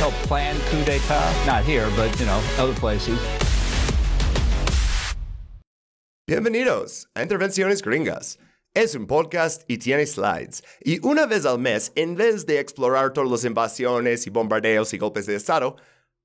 Help plan coup d'etat, not here, but, you know, other places. Bienvenidos a Intervenciones Gringas. Es un podcast y tiene slides. Y una vez al mes, en vez de explorar todas las invasiones y bombardeos y golpes de Estado,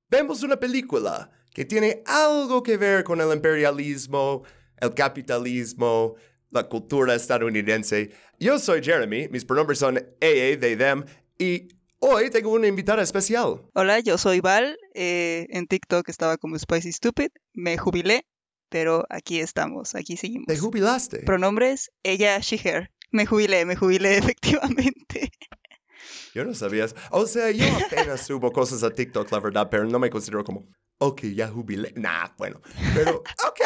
vemos una película que tiene algo que ver con el imperialismo, el capitalismo, la cultura estadounidense. Yo soy Jeremy, mis pronombres son AA, they, them, y hoy tengo una invitada especial. Hola, yo soy Val. eh, en TikTok estaba como Spicy Stupid. Me jubilé, pero aquí estamos, aquí seguimos. ¿Te jubilaste? Pronombres, ella, she, her. Me jubilé, me jubilé efectivamente. Yo no sabías. O sea, yo apenas subo cosas a TikTok, la verdad, pero no me considero como, ok, ya jubilé. Nah, bueno. Pero, ok.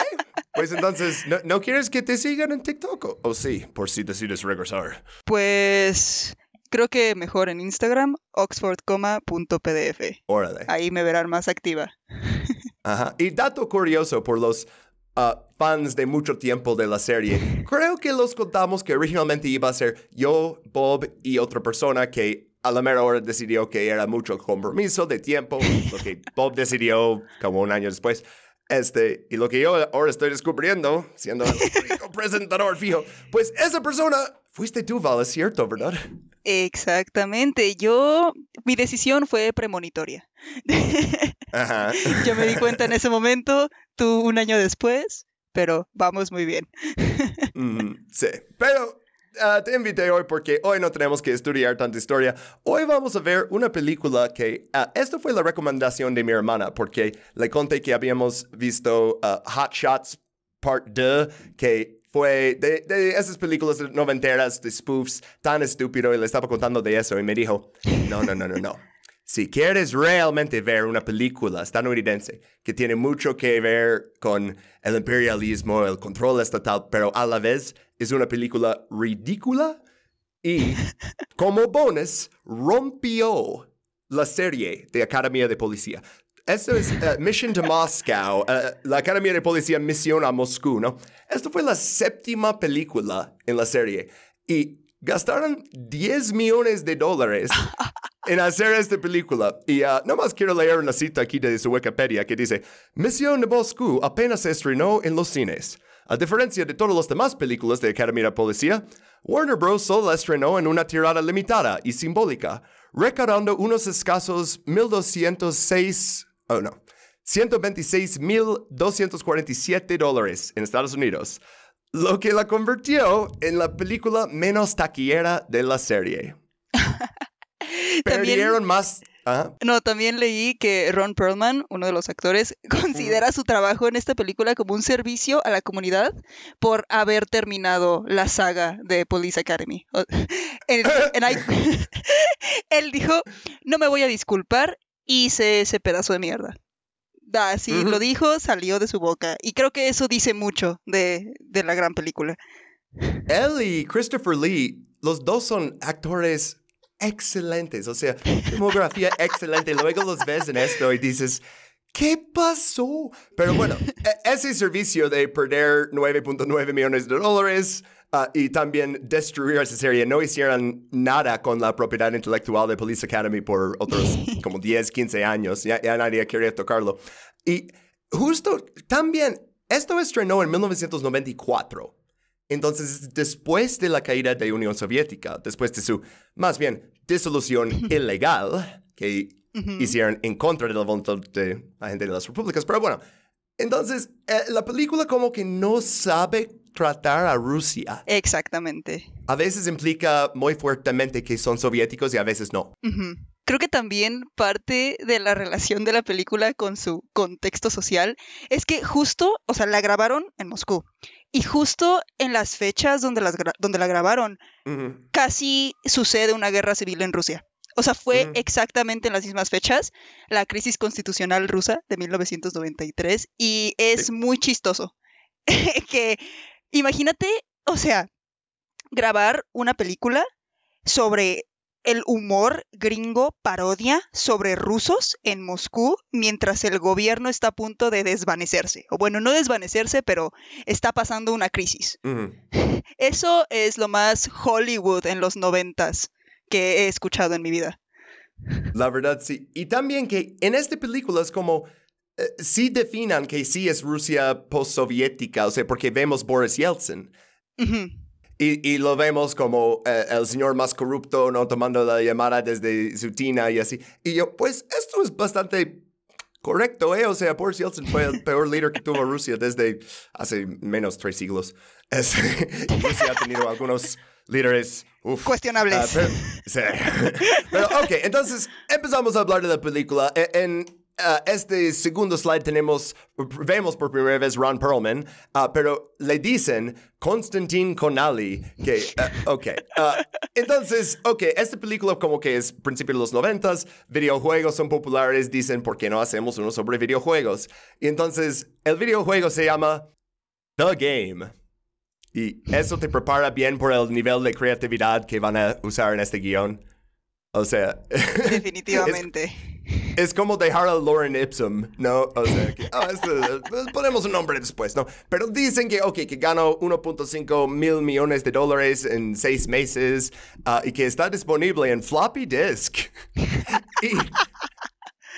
Pues entonces, ¿no, no quieres que te sigan en TikTok? O, o sí, por si decides regresar. Pues creo que mejor en Instagram, oxford.pdf. Órale. Ahí me verán más activa. Ajá. Y dato curioso por los ah, fans de mucho tiempo de la serie. Creo que los contamos que originalmente iba a ser yo, Bob y otra persona que a la mera hora decidió que era mucho compromiso de tiempo, lo que Bob decidió como un año después. Este, y lo que yo ahora estoy descubriendo, siendo el único presentador fijo, pues esa persona fuiste tú, Val, es cierto, ¿verdad? Exactamente. Yo, mi decisión fue premonitoria. Ajá. Yo me di cuenta en ese momento, tú un año después, pero vamos muy bien. Ujú, sí, pero ah, te invité hoy porque hoy no tenemos que estudiar tanta historia. Hoy vamos a ver una película que... ah, esta fue la recomendación de mi hermana porque le conté que habíamos visto ah, Hot Shots Part 2, que fue de, esas películas noventeras de spoofs tan estúpido y le estaba contando de eso y me dijo, no, no, no, no, no. Si quieres realmente ver una película estadounidense que tiene mucho que ver con el imperialismo, el control estatal, pero a la vez es una película ridícula y como bonus rompió la serie de Academia de Policía. Esto es eh, Mission to Moscow, eh, la Academia de Policía Misión a Moscú, ¿no? Esto fue la séptima película en la serie y gastaron 10 millones de dólares en hacer esta película. Y uh, nomás quiero leer una cita aquí de su Wikipedia que dice, Misión de Moscú apenas se estrenó en los cines. A diferencia de todas las demás películas de Academia de Policía, Warner Bros. solo la estrenó en una tirada limitada y simbólica, recaudando unos escasos 1.206, oh no, 126.247 dólares en Estados Unidos, lo que la convirtió en la película menos taquillera de la serie. También, Perdieron más... ¿ah? no, también leí que Ron Perlman, uno de los actores, considera su trabajo en esta película como un servicio a la comunidad por haber terminado la saga de Police Academy. Él dijo, no me voy a disculpar, hice ese pedazo de mierda. Así Ujú. lo dijo, salió de su boca. Y creo que eso dice mucho de, de la gran película. Él y Christopher Lee, los dos son actores excelentes, o sea, filmografía excelente. Luego los ves en esto y dices, ¿qué pasó? Pero bueno, e- ese servicio de perder 9.9 millones de dólares ah, y también destruir esa serie, no hicieron nada con la propiedad intelectual de Police Academy por otros como 10, 15 años. Ya, ya nadie quería tocarlo. Y justo también, esto estrenó en 1994. Entonces, después de la caída de la Unión Soviética, después de su, más bien, disolución ilegal que hicieron en contra de la voluntad de la gente de las repúblicas, pero bueno, entonces, eh, la película como que no sabe tratar a Rusia. Exactamente. A veces implica muy fuertemente que son soviéticos y a veces no. Creo que también parte de la relación de la película con su contexto social es que justo, o sea, la grabaron en Moscú y justo en las fechas donde, las donde la grabaron casi sucede una guerra civil en Rusia. O sea, fue exactamente en las mismas fechas la crisis constitucional rusa de 1993 y es muy chistoso que imagínate, o sea, grabar una película sobre el humor gringo parodia sobre rusos en Moscú mientras el gobierno está a punto de desvanecerse. O bueno, no desvanecerse, pero está pasando una crisis. Eso es lo más Hollywood en los noventas que he escuchado en mi vida. La verdad, sí. Y también que en esta película es como, sí definan que sí es Rusia postsoviética, o sea, porque vemos Boris Yeltsin. Y, y lo vemos como eh, el señor más corrupto, ¿no? Tomando la llamada desde su tina y así. Y yo, pues, esto es bastante correcto, ¿eh? O sea, Boris Yeltsin fue el peor líder que tuvo Rusia desde hace menos tres siglos. Es- Rusia ha tenido algunos líderes... uf, Cuestionables. pero, sí. Pero, ok, entonces empezamos a hablar de la película. E- En, ah, este segundo slide tenemos, vemos por primera vez Ron Perlman, ah, pero le dicen Konstantin Konali, que, ah, ok. entonces, ok, esta película como que es principio de los noventas, videojuegos son populares, dicen, ¿por qué no hacemos uno sobre videojuegos? Y entonces, el videojuego se llama The Game. Y eso te prepara bien por el nivel de creatividad que van a usar en este guion. O sea, Definitivamente. es como dejar a Lauren Ipsum, ¿no? O sea, que, ah, esto, pues, ponemos un nombre después, ¿no? Pero dicen que, ok, que ganó 1.5 mil millones de dólares en seis meses ah, y que está disponible en floppy disk.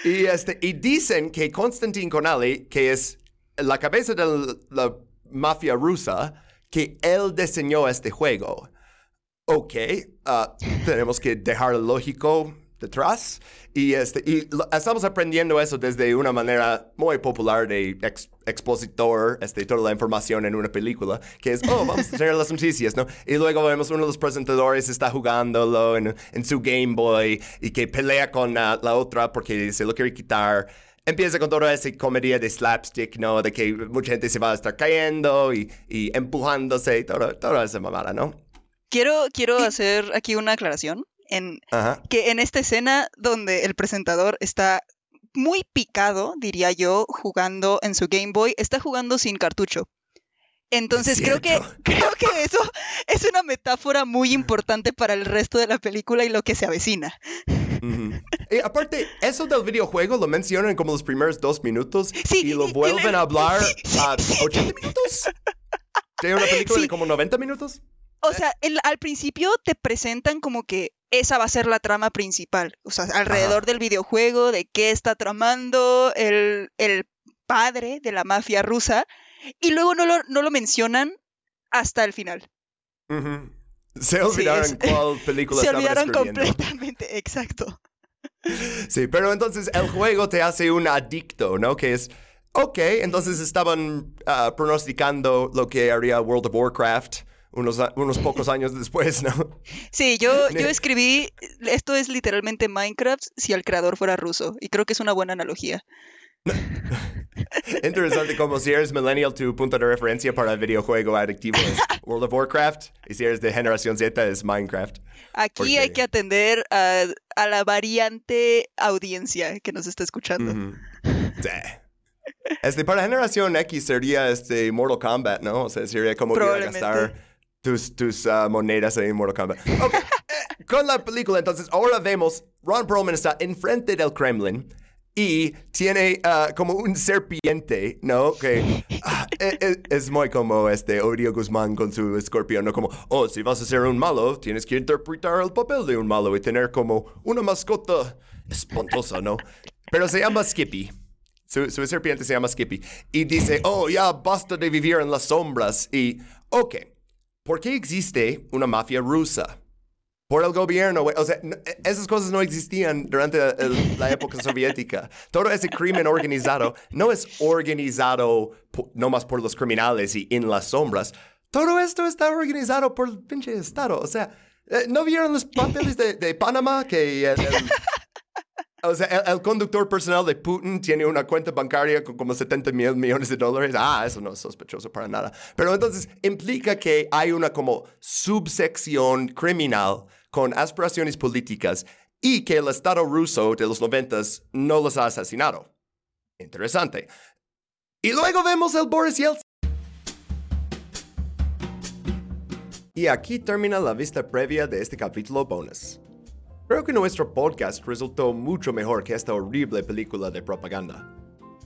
y, y, este, y dicen que Konstantin Konali, que es la cabeza de la mafia rusa, que él diseñó este juego. Ok, ah, tenemos que dejar lógico detrás. Y, este, y estamos aprendiendo eso desde una manera muy popular de ex- expositor, este, toda la información en una película, que es, oh, vamos a tener las noticias, ¿no? Y luego vemos uno de los presentadores está jugándolo en, en su Game Boy y que pelea con ah, la otra porque se lo quiere quitar. Empieza con toda esa comedia de slapstick, ¿no? De que mucha gente se va a estar cayendo y, y empujándose y todo- toda esa mamada, ¿no? Quiero, quiero hacer aquí una aclaración. En, Ajá. que en esta escena donde el presentador está muy picado, diría yo, jugando en su Game Boy, está jugando sin cartucho. Entonces creo que, creo que eso es una metáfora muy importante para el resto de la película y lo que se avecina. Y aparte, eso del videojuego lo mencionan como los primeros dos minutos Sí, y lo y- y vuelven le- a hablar a sí. 80 minutos. De una película Sí. de como 90 minutos. O sea, el- al principio te presentan como que esa va a ser la trama principal. O sea, alrededor del videojuego, de qué está tramando el, el padre de la mafia rusa. Y luego no lo, no lo mencionan hasta el final. Se olvidaron es- cuál película Se olvidaron completamente, exacto. Sí, pero entonces el juego te hace un adicto, ¿no? Que es, ok, entonces estaban ah, pronosticando lo que haría World of Warcraft unos, unos pocos años después, ¿no? Sí, yo, yo Ne- escribí, esto es literalmente Minecraft si el creador fuera ruso. Y creo que es una buena analogía. Interesante como si eres millennial, tu punto de referencia para el videojuego adictivo es World of Warcraft y si eres de generación Z es Minecraft. Aquí hay que atender a, a la variante audiencia que nos está escuchando. Sí. Este, para generación X sería este Mortal Kombat, ¿no? O sea, sería como Probablemente. gastar tus, tus ah, monedas en Mortal Kombat. Ok, eh, con la película, entonces, ahora vemos Ron Perlman está enfrente del Kremlin y tiene ah, como un serpiente, ¿no? Que ah, e- e- es, muy como este Odio Guzmán con su escorpión, ¿no? Como, oh, si vas a ser un malo, tienes que interpretar el papel de un malo y tener como una mascota espantosa, ¿no? Pero se llama Skippy. Su, su serpiente se llama Skippy. Y dice, oh, ya basta de vivir en las sombras. Y, ok, ¿por qué existe una mafia rusa? Por el gobierno, güey. O sea, no- e- esas cosas no existían durante el- la época soviética. Todo ese crimen organizado no es organizado nomás por los criminales y en las sombras. Todo esto está organizado por el pinche Estado. O sea, eh, ¿no vieron los papeles de, de Panamá que el- el- o sea, el, conductor personal de Putin tiene una cuenta bancaria con como 70 mil millones de dólares. Ah, eso no es sospechoso para nada. Pero entonces implica que hay una como subsección criminal con aspiraciones políticas y que el Estado ruso de los noventas no los ha asesinado. Interesante. Y luego vemos el Boris Yeltsin. Y aquí termina la vista previa de este capítulo bonus. Creo que nuestro podcast resultó mucho mejor que esta horrible película de propaganda.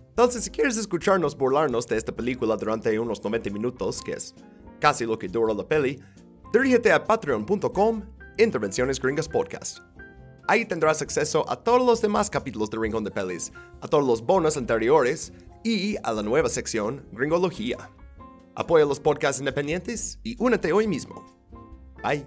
Entonces, si quieres escucharnos burlarnos de esta película durante unos 90 minutos, que es casi lo que dura la peli, dirígete a patreon.com Intervenciones Gringas Podcast. Ahí tendrás acceso a todos los demás capítulos de Rincón de Pelis, a todos los bonus anteriores y a la nueva sección Gringología. Apoya los podcasts independientes y únete hoy mismo. Bye.